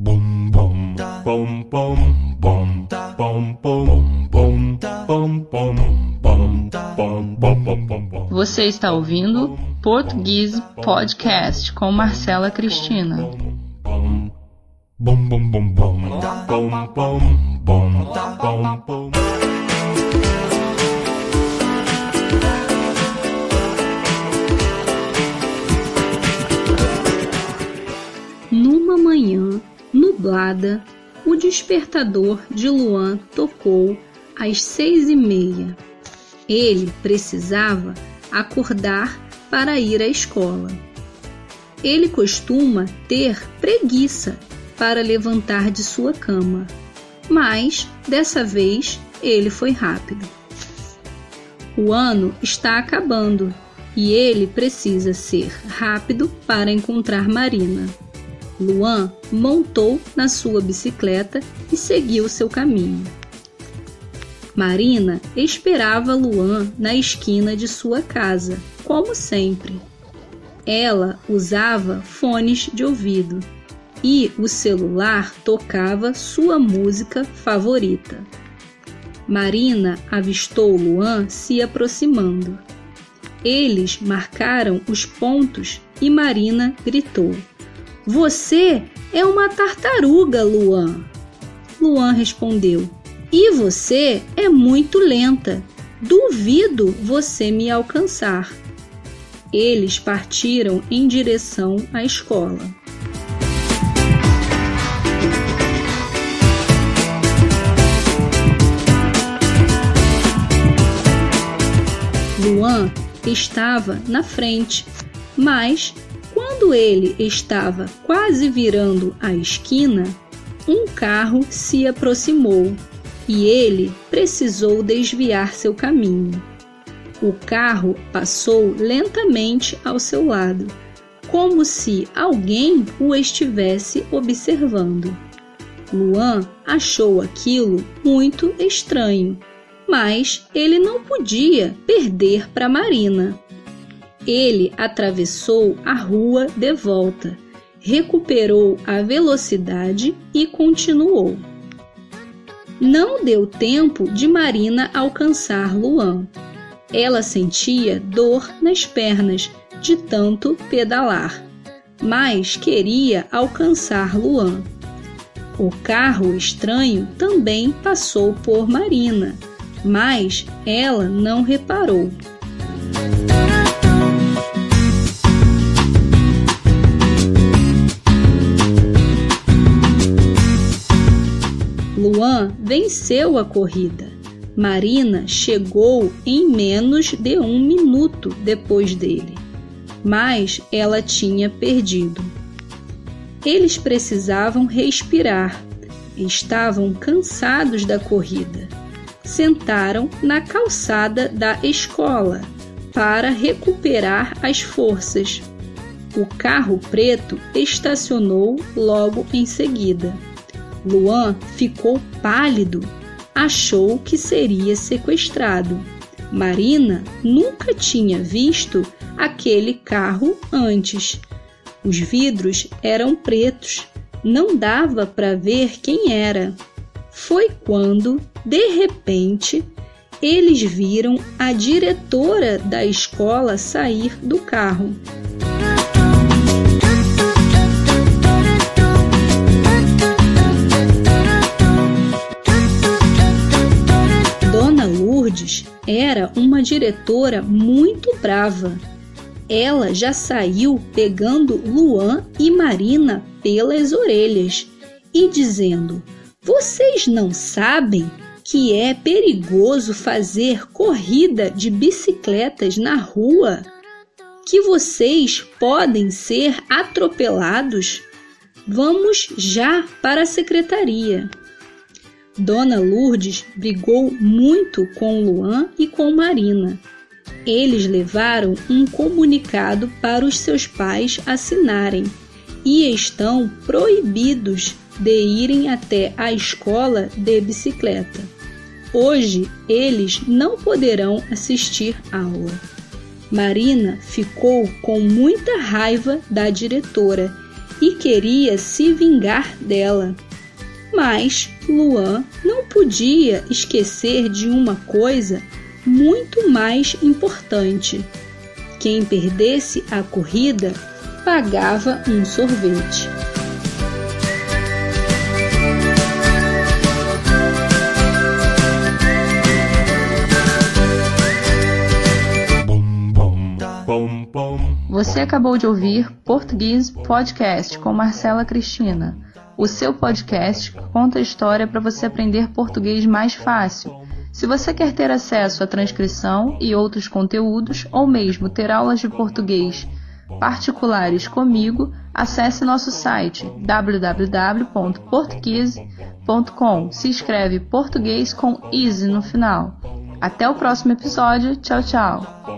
Bum bum bum bum bum bum bum bum bum bum bum bum Você está ouvindo Português Podcast com Marcela Cristina. bum bum bum bum bum bum bum bum Numa manhã nublada, o despertador de Luan tocou às seis e meia. Ele precisava acordar para ir à escola. Ele costuma ter preguiça para levantar de sua cama, mas dessa vez ele foi rápido. O ano está acabando e ele precisa ser rápido para encontrar Marina. Luan montou na sua bicicleta e seguiu seu caminho. Marina esperava Luan na esquina de sua casa, como sempre. Ela usava fones de ouvido e o celular tocava sua música favorita. Marina avistou Luan se aproximando. Eles marcaram os pontos e Marina gritou: Você é uma tartaruga, Luan. Luan respondeu: E você é muito lenta. Duvido você me alcançar. Eles partiram em direção à escola. Luan estava na frente, mas quando ele estava quase virando a esquina, um carro se aproximou e ele precisou desviar seu caminho. O carro passou lentamente ao seu lado, como se alguém o estivesse observando. Luan achou aquilo muito estranho, mas ele não podia perder para Marina. Ele atravessou a rua de volta, recuperou a velocidade e continuou. Não deu tempo de Marina alcançar Luan. Ela sentia dor nas pernas de tanto pedalar, mas queria alcançar Luan. O carro estranho também passou por Marina, mas ela não reparou. Venceu a corrida. Marina chegou em menos de um minuto depois dele, mas ela tinha perdido. Eles precisavam respirar, estavam cansados da corrida. Sentaram na calçada da escola para recuperar as forças. O carro preto estacionou logo em seguida. Luan ficou pálido, achou que seria sequestrado. Marina nunca tinha visto aquele carro antes. Os vidros eram pretos, não dava para ver quem era. Foi quando, de repente, eles viram a diretora da escola sair do carro. Era uma diretora muito brava. Ela já saiu pegando Luan e Marina pelas orelhas e dizendo: Vocês não sabem que é perigoso fazer corrida de bicicletas na rua? Que vocês podem ser atropelados? Vamos já para a secretaria. Dona Lourdes brigou muito com Luan e com Marina. Eles levaram um comunicado para os seus pais assinarem e estão proibidos de irem até a escola de bicicleta. Hoje eles não poderão assistir aula. Marina ficou com muita raiva da diretora e queria se vingar dela. Mas Luan não podia esquecer de uma coisa muito mais importante. Quem perdesse a corrida pagava um sorvete. Você acabou de ouvir Português Podcast com Marcela Cristina, o seu podcast que conta a história para você aprender português mais fácil. Se você quer ter acesso à transcrição e outros conteúdos, ou mesmo ter aulas de português particulares comigo, acesse nosso site www.portuguese.com. Se escreve português com easy no final. Até o próximo episódio. Tchau, tchau.